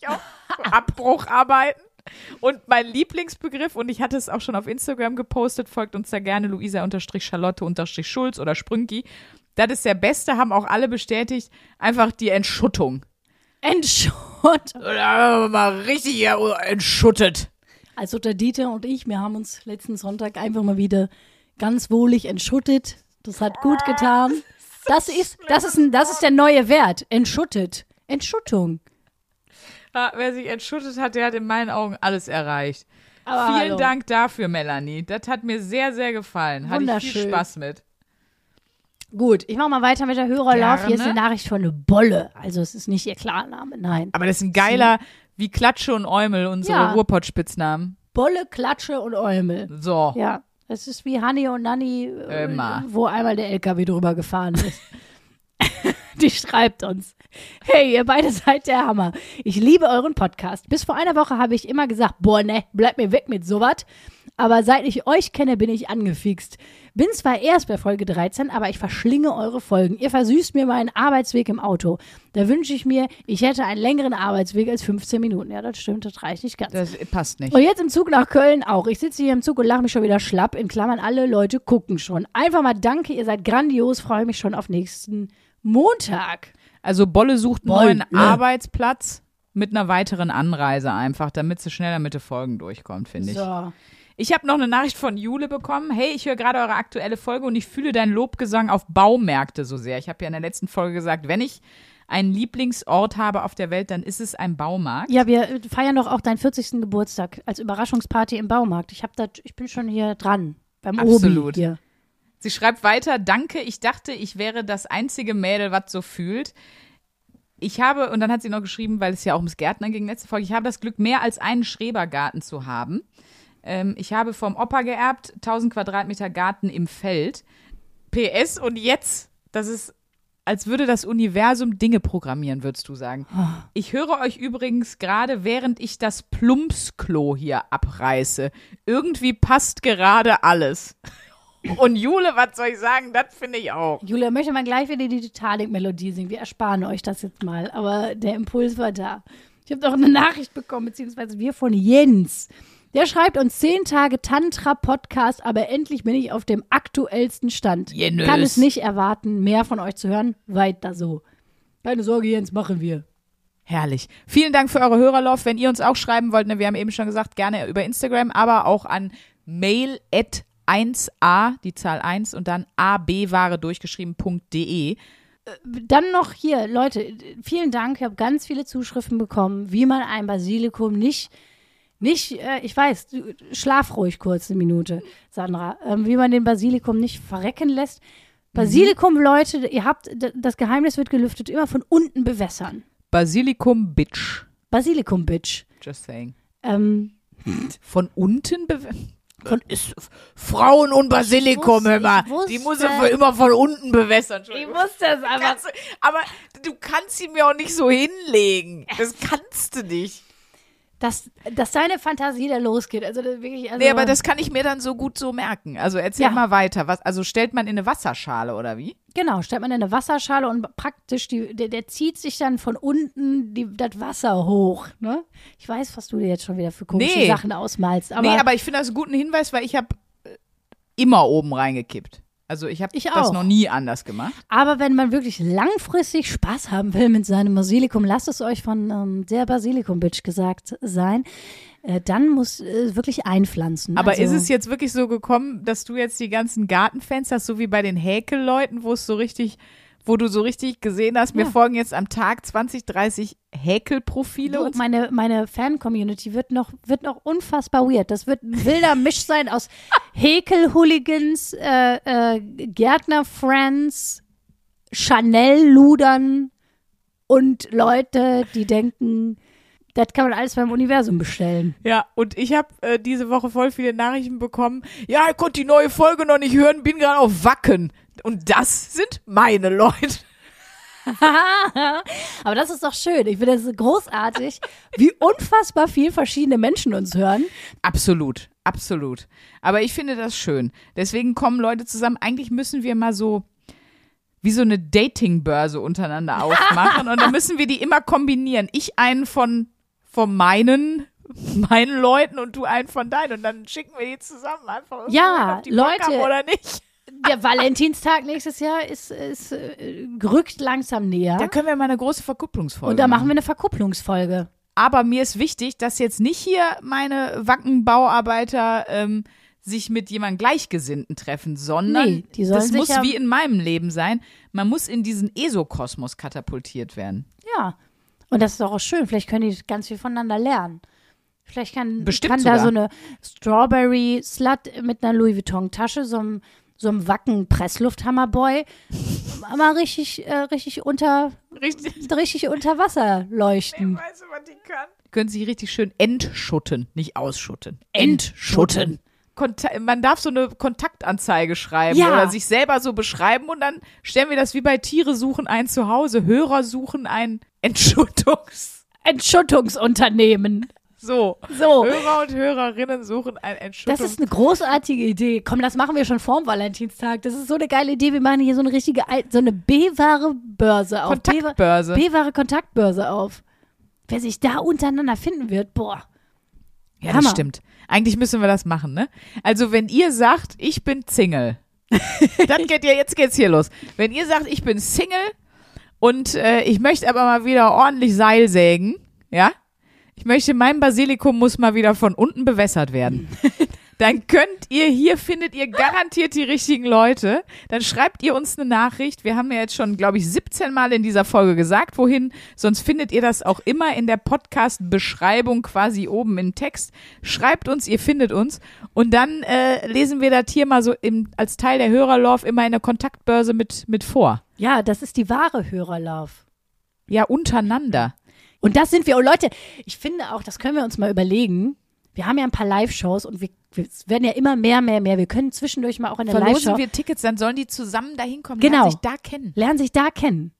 Abbrucharbeiten. Und mein Lieblingsbegriff, und ich hatte es auch schon auf Instagram gepostet, folgt uns da gerne Luisa-Charlotte-Schulz oder Sprünki. Das ist der beste, haben auch alle bestätigt, einfach die Entschuttung. Entschott. Oder mal richtig entschuttet. Also der Dieter und ich, wir haben uns letzten Sonntag einfach mal wieder ganz wohlig entschuttet. Das hat gut getan. Das ist, das ist, ein, das ist der neue Wert. Entschuttet. Entschuttung. Ja, wer sich entschuttet hat, der hat in meinen Augen alles erreicht. Aber Vielen hallo. Dank dafür, Melanie. Das hat mir sehr, sehr gefallen. Hatte ich viel. Spaß mit. Gut, ich mache mal weiter mit der Hörerlauf. Hier ist eine Nachricht von eine Bolle. Also es ist nicht ihr Klarname, nein. Aber das ist ein geiler, wie Klatsche und Eumel, unsere Ja. Ruhrpott-Spitznamen. Bolle, Klatsche und Eumel. So. Ja, es ist wie Hanni und Nanni, äh, Immer. wo einmal der LKW drüber gefahren ist. Die schreibt uns. Hey, ihr beide seid der Hammer. Ich liebe euren Podcast. Bis vor einer Woche habe ich immer gesagt, boah, ne, bleib mir weg mit sowas. Aber seit ich euch kenne, bin ich angefixt. Bin zwar erst bei Folge 13, aber ich verschlinge eure Folgen. Ihr versüßt mir meinen Arbeitsweg im Auto. Da wünsche ich mir, ich hätte einen längeren Arbeitsweg als 15 Minuten. Ja, das stimmt, das reicht nicht ganz. Das passt nicht. Und jetzt im Zug nach Köln auch. Ich sitze hier im Zug und lache mich schon wieder schlapp. In Klammern, alle Leute gucken schon. Einfach mal danke, ihr seid grandios. Freue mich schon auf nächsten Montag. Also Bolle sucht einen Bolle. neuen Arbeitsplatz mit einer weiteren Anreise einfach, damit sie schneller mit den Folgen durchkommt, finde ich. So. Ich habe noch eine Nachricht von Jule bekommen. Hey, ich höre gerade eure aktuelle Folge und ich fühle deinen Lobgesang auf Baumärkte so sehr. Ich habe ja in der letzten Folge gesagt, wenn ich einen Lieblingsort habe auf der Welt, dann ist es ein Baumarkt. Ja, wir feiern doch auch deinen 40. Geburtstag als Überraschungsparty im Baumarkt. Ich, hab da, ich bin schon hier dran. Beim Absolut. Obi hier. Sie schreibt weiter, danke, ich dachte, ich wäre das einzige Mädel, was so fühlt. Ich habe, und dann hat sie noch geschrieben, weil es ja auch ums Gärtnern ging, letzte Folge, ich habe das Glück, mehr als einen Schrebergarten zu haben. Ähm, ich habe vom Opa geerbt, 1000 Quadratmeter Garten im Feld. PS und jetzt, das ist, als würde das Universum Dinge programmieren, würdest du sagen. Ich höre euch übrigens gerade, während ich das Plumpsklo hier abreiße. Irgendwie passt gerade alles. Und Jule, was soll ich sagen? Das finde ich auch. Julia, möchte mal gleich wieder die Titanic-Melodie singen. Wir ersparen euch das jetzt mal. Aber der Impuls war da. Ich habe doch eine Nachricht bekommen, beziehungsweise wir von Jens. Der schreibt uns 10 Tage Tantra-Podcast, aber endlich bin ich auf dem aktuellsten Stand. Jenös. Kann es nicht erwarten, mehr von euch zu hören. Weiter so. Keine Sorge, Jens, machen wir. Herrlich. Vielen Dank für eure Hörerlauf. Wenn ihr uns auch schreiben wollt, ne, wir haben eben schon gesagt, gerne über Instagram, aber auch an mail at 1a, die Zahl 1 und dann abware durchgeschrieben.de. Dann noch hier, Leute, vielen Dank. Ich habe ganz viele Zuschriften bekommen, wie man ein Basilikum nicht, nicht, äh, ich weiß, schlaf ruhig kurz eine Minute, Sandra, ähm, wie man den Basilikum nicht verrecken lässt. Basilikum, Leute, ihr habt, das Geheimnis wird gelüftet, immer von unten bewässern. Basilikum Bitch. Basilikum, Bitch. Just saying. Ähm, Von unten bew- von ist Frauen und Basilikum, wusste- hör mal. ich wusste- Die muss er immer von unten bewässern. Entschuldigung. wusste es einfach. Du- aber du kannst sie mir auch nicht so hinlegen. Das kannst du nicht. Dass, dass deine Fantasie da losgeht. Also wirklich, also, Nee, aber das kann ich mir dann so gut so merken. Also erzähl Ja. mal weiter. Was, also stellt man in eine Wasserschale oder wie? Genau, stellt man in eine Wasserschale und praktisch, die, der, der zieht sich dann von unten die, das Wasser hoch. Ne? Ich weiß, was du dir jetzt schon wieder für komische Nee. Sachen ausmalst. Aber, nee, aber ich finde das einen guten Hinweis, weil ich habe immer oben reingekippt. Also ich habe das noch nie anders gemacht. aber wenn man wirklich langfristig Spaß haben will mit seinem Basilikum, lasst es euch von ähm, der Basilikum-Bitch gesagt sein, äh, dann muss äh, wirklich einpflanzen. Aber also, ist es jetzt wirklich so gekommen, dass du jetzt die ganzen Gartenfans hast, so wie bei den Häkelleuten, wo es so richtig, wo du so richtig gesehen hast, mir Ja. folgen jetzt am Tag 20, 30 Häkelprofile Du, und meine, meine Fan-Community wird noch, wird noch unfassbar weird. Das wird ein wilder Misch sein aus Häkel-Hooligans, äh, äh, Gärtner-Friends, Chanel-Ludern und Leute, die denken, das kann man alles beim Universum bestellen. Ja, und ich habe äh, diese Woche voll viele Nachrichten bekommen. Ja, ich konnte die neue Folge noch nicht hören, bin gerade auf Wacken. Und das sind meine Leute. Aber das ist doch schön. Ich finde das großartig, wie unfassbar viel verschiedene Menschen uns hören. Absolut, absolut. Aber ich finde das schön. Deswegen kommen Leute zusammen. Eigentlich müssen wir mal so wie so eine Datingbörse untereinander aufmachen und dann müssen wir die immer kombinieren. Ich einen von von meinen meinen Leuten und du einen von deinen und dann schicken wir die zusammen einfach Ja, Leute. oder nicht. Der Valentinstag nächstes Jahr ist, ist äh, rückt langsam näher. Da können wir mal eine große Verkupplungsfolge Und da machen wir eine Verkupplungsfolge. Aber mir ist wichtig, dass jetzt nicht hier meine Wackenbauarbeiter ähm, sich mit jemandem Gleichgesinnten treffen, sondern Nee, die das muss ja- wie in meinem Leben sein. Man muss in diesen ESO-Kosmos katapultiert werden. Ja. Und das ist auch schön. Vielleicht können die ganz viel voneinander lernen. Vielleicht kann, kann da so eine Strawberry Slut mit einer Louis Vuitton Tasche, so einem, so einem Wacken Presslufthammerboy, mal richtig, äh, richtig unter, Richtig. richtig unter Wasser leuchten. Weißt du, was die kann? Können sich richtig schön entschutten, nicht ausschutten. Entschutten. Konta man darf so eine Kontaktanzeige schreiben Ja. oder sich selber so beschreiben und dann stellen wir das wie bei Tiere suchen ein Zuhause, Hörer suchen ein Entschuttungs. Entschuttungsunternehmen. So. So. Hörer und Hörerinnen suchen ein Entschuttungs. Das ist eine großartige Idee. Komm, das machen wir schon vorm Valentinstag. Das ist so eine geile Idee. Wir machen hier so eine richtige, so eine B-Ware-Börse auf. Kontaktbörse. B-Ware Kontaktbörse auf. Wer sich da untereinander finden wird, boah. Ja, das Hammer. stimmt. Eigentlich müssen wir das machen, ne? Also, wenn ihr sagt, ich bin Single, dann geht ja, jetzt geht's hier los. Wenn ihr sagt, ich bin Single und äh, ich möchte aber mal wieder ordentlich Seil sägen, ja? Ich möchte, mein Basilikum muss mal wieder von unten bewässert werden. Dann könnt ihr, hier findet ihr garantiert die richtigen Leute. Dann schreibt ihr uns eine Nachricht. Wir haben ja jetzt schon, glaube ich, 17 Mal in dieser Folge gesagt, wohin. Sonst findet ihr das auch immer in der Podcast-Beschreibung quasi oben im Text. Schreibt uns, ihr findet uns. Und dann äh, lesen wir das hier mal so im, als Teil der Hörerlauf immer in der Kontaktbörse mit, mit vor. Ja, das ist die wahre Hörerlauf. Ja, untereinander. Und das sind wir. Und Leute, ich finde auch, das können wir uns mal überlegen. Wir haben ja ein paar Live-Shows und wir, wir werden ja immer mehr, mehr, mehr. Wir können zwischendurch mal auch in der Verlosen Live-Show wir Tickets, dann sollen die zusammen dahin kommen, Genau. lernen sich da kennen. lernen sich da kennen.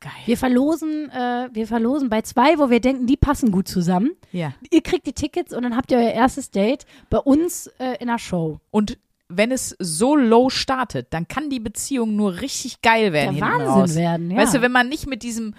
Geil. Wir verlosen, äh, wir verlosen bei zwei, wo wir denken, die passen gut zusammen. Ja. Ihr kriegt die Tickets und dann habt ihr euer erstes Date bei uns äh, in der Show. Und wenn es so low startet, dann kann die Beziehung nur richtig geil werden. Der Wahnsinn raus. werden, ja. Weißt du, wenn man nicht mit diesem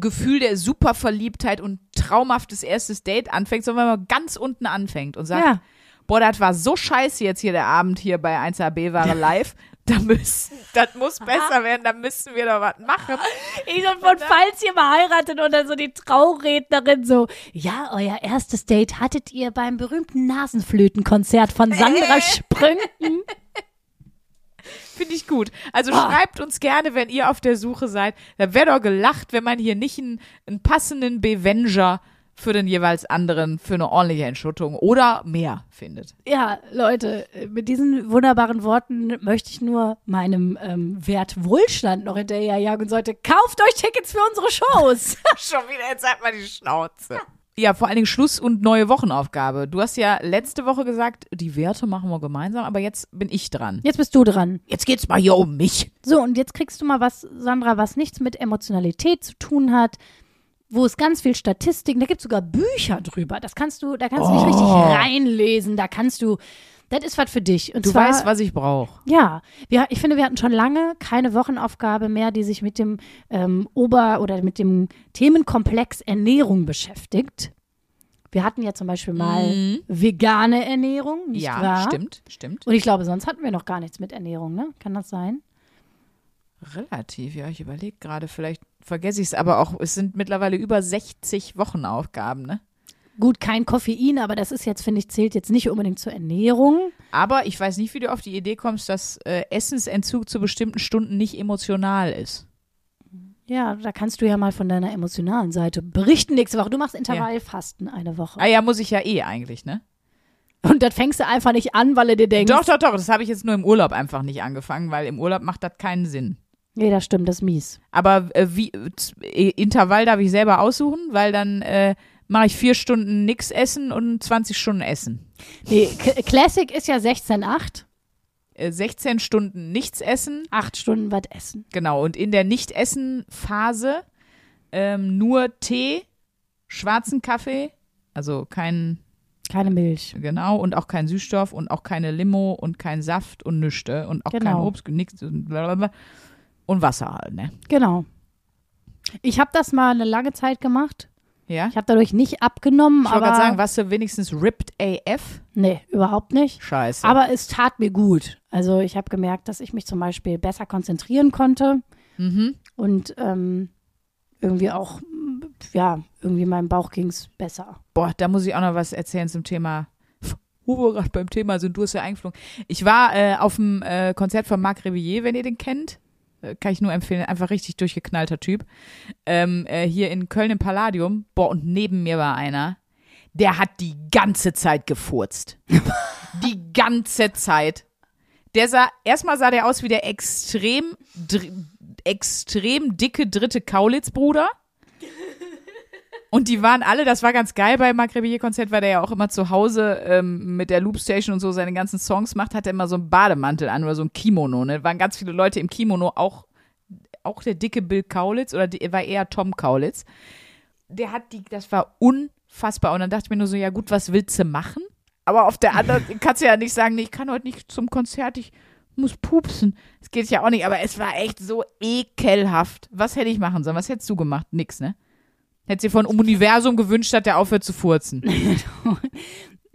Gefühl der Superverliebtheit und traumhaftes erstes Date anfängt, sondern wenn man ganz unten anfängt und sagt, Ja. boah, das war so scheiße jetzt hier der Abend hier bei 1AB Ware live. Da müssen, das muss besser werden, da müssen wir doch was machen. Ich so, und falls ihr mal heiratet und dann so die Traurednerin so, ja, euer erstes Date hattet ihr beim berühmten Nasenflötenkonzert von Sandra Sprünken. Finde ich gut. Also Ah. schreibt uns gerne, wenn ihr auf der Suche seid. Da wäre doch gelacht, wenn man hier nicht einen, einen passenden Bevenger für den jeweils anderen für eine ordentliche Entschuttung oder mehr findet. Ja, Leute, mit diesen wunderbaren Worten möchte ich nur meinem ähm, Wert Wohlstand noch hinterherjagen und sollte, kauft euch Tickets für unsere Shows. Schon wieder, jetzt hat man die Schnauze. Ja, vor allen Dingen Schluss und neue Wochenaufgabe. Du hast ja letzte Woche gesagt, die Werte machen wir gemeinsam, aber jetzt bin ich dran. Jetzt bist du dran. Jetzt geht's mal hier um mich. So, und jetzt kriegst du mal was, Sandra, was nichts mit Emotionalität zu tun hat, wo es ganz viel Statistiken, da gibt es sogar Bücher drüber. Das kannst du, da kannst du dich richtig reinlesen, da kannst du, das ist was für dich. Und Du zwar, weißt, was ich brauche. Ja, wir, ich finde, wir hatten schon lange keine Wochenaufgabe mehr, die sich mit dem ähm, Ober- oder mit dem Themenkomplex Ernährung beschäftigt. Wir hatten ja zum Beispiel mal vegane Ernährung, nicht Mhm. Ja, wahr? stimmt, stimmt. Und ich glaube, sonst hatten wir noch gar nichts mit Ernährung, ne? Kann das sein? Relativ, ja. Ich überlege gerade, vielleicht vergesse ich es, aber auch, es sind mittlerweile über 60 Wochenaufgaben, ne? Gut, kein Koffein, aber das ist jetzt, finde ich, zählt jetzt nicht unbedingt zur Ernährung. Aber ich weiß nicht, wie du auf die Idee kommst, dass äh, Essensentzug zu bestimmten Stunden nicht emotional ist. Ja, da kannst du ja mal von deiner emotionalen Seite berichten nächste Woche. Du machst Intervallfasten eine Woche. Ah ja, muss ich ja eh eigentlich, ne? Und das fängst du einfach nicht an, weil du dir denkst, Doch, doch, doch. Das habe ich jetzt nur im Urlaub einfach nicht angefangen, weil im Urlaub macht das keinen Sinn. nee, das stimmt, das ist mies. Aber äh, wie äh, Intervall darf ich selber aussuchen, weil dann äh, mache ich vier Stunden nix essen und 20 Stunden essen. Nee, K Classic ist ja 16,8. Äh, 16 Stunden nichts essen, Acht Stunden was essen. genau. Und in der Nicht-Essen-Phase ähm, nur Tee, schwarzen Kaffee, also kein, Keine Milch. genau, und auch kein Süßstoff und auch keine Limo und kein Saft und Nüchte und auch kein Genau. Obst, nix und blablabla. Und Wasser halt, ne? Genau. Ich habe das mal eine lange Zeit gemacht. Ja? Ich habe dadurch nicht abgenommen, Ich wollte gerade sagen, warst du wenigstens ripped AF? nee, überhaupt nicht. Scheiße. Aber es tat mir gut. Also ich habe gemerkt, dass ich mich zum Beispiel besser konzentrieren konnte mhm. und ähm, irgendwie auch, ja, irgendwie meinem Bauch ging es besser. Boah, da muss ich auch noch was erzählen zum Thema. Wo wir gerade beim Thema sind, du hast ja eingeflogen. Ich war äh, auf dem äh, Konzert von Marc Revillier, wenn ihr den kennt. Kann ich nur empfehlen. Einfach richtig durchgeknallter Typ. Ähm, äh, hier in Köln im Palladium. Boah, und neben mir war einer, der hat die ganze Zeit gefurzt. die ganze Zeit. Der sah, erstmal sah der aus wie der extrem, dr extrem dicke dritte Kaulitz-Bruder. Und die waren alle, das war ganz geil bei Marc Rebillet Konzert, weil der ja auch immer zu Hause ähm, mit der Loopstation und so seine ganzen Songs macht, hat er immer so einen Bademantel an oder so ein Kimono. Ne? Waren ganz viele Leute im Kimono, auch, auch der dicke Bill Kaulitz oder die, war eher Tom Kaulitz. Der hat die, das war unfassbar. Und dann dachte ich mir nur so, ja gut, was willst du machen? Aber auf der anderen kannst du ja nicht sagen, nee, ich kann heute nicht zum Konzert, ich muss pupsen. Das geht ja auch nicht, aber es war echt so ekelhaft. Was hätte ich machen sollen? Was hättest du gemacht? Nix, ne? Hätte sie von Universum gewünscht, dass der aufhört zu furzen.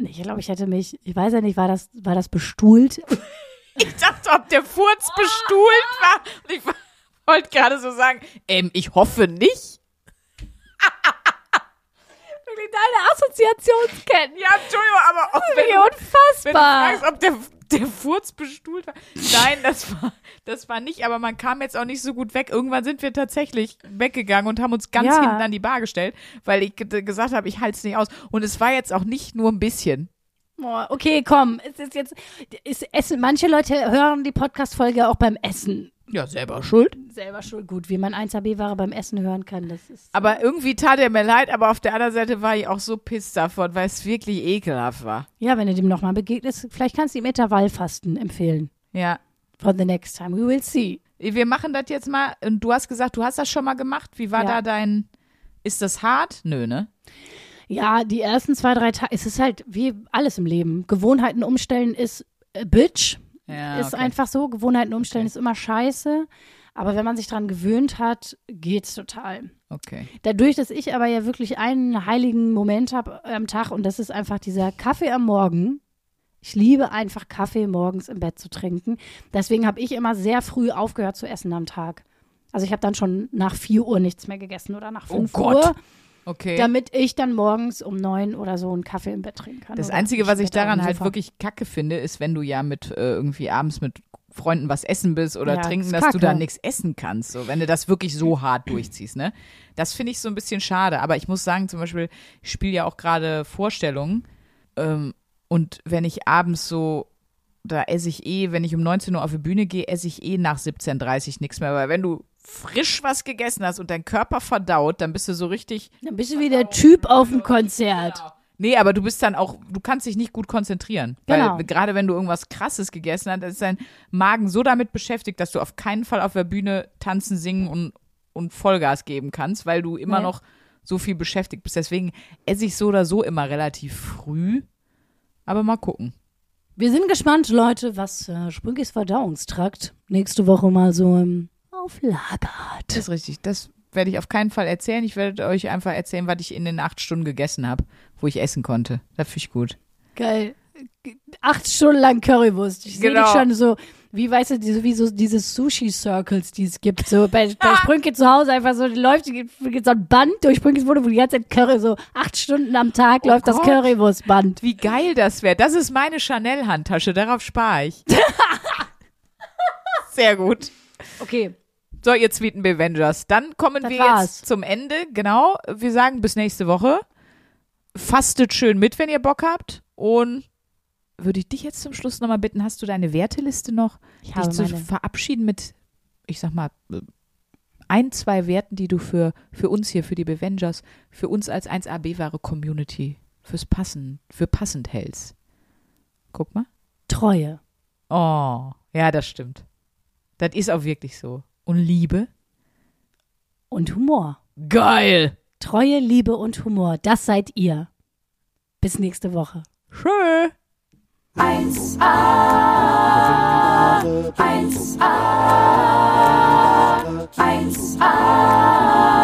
Ich glaube, ich hätte mich, ich weiß ja nicht, war das, war das bestuhlt? Ich dachte, ob der Furz bestuhlt war. Und ich wollte gerade so sagen, ähm, ich hoffe nicht. Wirklich deine Assoziationsketten. Ja, Entschuldigung, aber wenn, Wie du- wenn du unfassbar. fragst, ob der, der Furz bestuhlt war. Nein, das war, das war nicht, aber man kam jetzt auch nicht so gut weg. Irgendwann sind wir tatsächlich weggegangen und haben uns ganz Ja. hinten an die Bar gestellt, weil ich ge- gesagt habe, ich halte es nicht aus. Und es war jetzt auch nicht nur ein bisschen. Okay, komm, es ist jetzt, ist Essen, manche Leute hören die Podcast-Folge auch beim Essen. Ja, selber schuld. Selber schon gut, wie man 1AB-Ware beim Essen hören kann, das ist. Aber irgendwie tat er mir leid, aber auf der anderen Seite war ich auch so pisst davon, weil es wirklich ekelhaft war. Ja, wenn du dem nochmal begegnest, vielleicht kannst du ihm Intervallfasten empfehlen. Ja. For the next time, we will see. Wir machen das jetzt mal. Und du hast gesagt, du hast das schon mal gemacht. Wie war Ja. da dein. Ist das hart? Nö, ne? Ja, die ersten zwei, drei Tage, es ist halt wie alles im Leben. Gewohnheiten umstellen ist äh, Bitch. Ja. ist okay. einfach so. Gewohnheiten umstellen ist immer scheiße. Aber wenn man sich dran gewöhnt hat, geht's total. Okay. Dadurch, dass ich aber ja wirklich einen heiligen Moment habe am Tag und das ist einfach dieser Kaffee am Morgen. Ich liebe einfach Kaffee morgens im Bett zu trinken. Deswegen habe ich immer sehr früh aufgehört zu essen am Tag. Also ich habe dann schon nach 4 Uhr nichts mehr gegessen oder nach Oh 5 Gott. Uhr, Okay. damit ich dann morgens um 9 oder so einen Kaffee im Bett trinken kann. Das Einzige, was ich daran halt wirklich kacke finde, ist, wenn du ja mit äh, irgendwie abends mit Freunden was essen bist oder Ja, trinken, dass du kacke. dann nichts essen kannst. So, wenn du das wirklich so hart durchziehst, ne? Das finde ich so ein bisschen schade. Aber ich muss sagen, zum Beispiel, ich spiele ja auch gerade Vorstellungen. Ähm, und wenn ich abends so, da esse ich eh, wenn ich um 19 Uhr auf die Bühne gehe, esse ich eh nach 17.30 Uhr nichts mehr. Weil wenn du frisch was gegessen hast und dein Körper verdaut, dann bist du so richtig Dann bist du wie der Typ auf dem Konzert. Nee, aber du bist dann auch, du kannst dich nicht gut konzentrieren. Genau. Weil gerade wenn du irgendwas krasses gegessen hast, ist dein Magen so damit beschäftigt, dass du auf keinen Fall auf der Bühne tanzen, singen und, und Vollgas geben kannst, weil du immer Nee. noch so viel beschäftigt bist. Deswegen esse ich so oder so immer relativ früh. Aber mal gucken. Wir sind gespannt, Leute, was äh, Sprünkis Verdauungstrakt nächste Woche mal so im Auflager hat. Das ist richtig. Das werde ich auf keinen Fall erzählen. Ich werde euch einfach erzählen, was ich in den acht Stunden gegessen habe, wo ich essen konnte. Das finde ich gut. Geil. Acht Stunden lang Currywurst. Ich sehe Genau. dich schon so, wie weißt du, diese, wie so diese Sushi-Circles, die es gibt. So bei, bei Sprünke zu Hause einfach so, läuft so ein Band durch Sprünkes Wohnung, wo die ganze Zeit Curry, so acht Stunden am Tag Oh läuft das Gott. Currywurstband. Wie geil das wäre. Das ist meine Chanel-Handtasche. Darauf spare ich. Sehr gut. Okay. So, ihr Tweeten Avengers. Dann kommen Das wir war's. jetzt zum Ende. Genau. Wir sagen bis nächste Woche. Fastet schön mit, wenn ihr Bock habt. Und würde ich dich jetzt zum Schluss nochmal bitten, hast du deine Werteliste noch? Ich dich zu meine. verabschieden mit, ich sag mal, ein, zwei Werten, die du für, für uns hier, für die Avengers, für uns als 1AB-wahre Community, fürs Passen, für passend hältst. Guck mal. Treue. Oh, ja, das stimmt. Das ist auch wirklich so. Und Liebe? Und Humor. Geil! Treue, Liebe und Humor. Das seid ihr. Bis nächste Woche. Schön. 1A, 1A, 1A,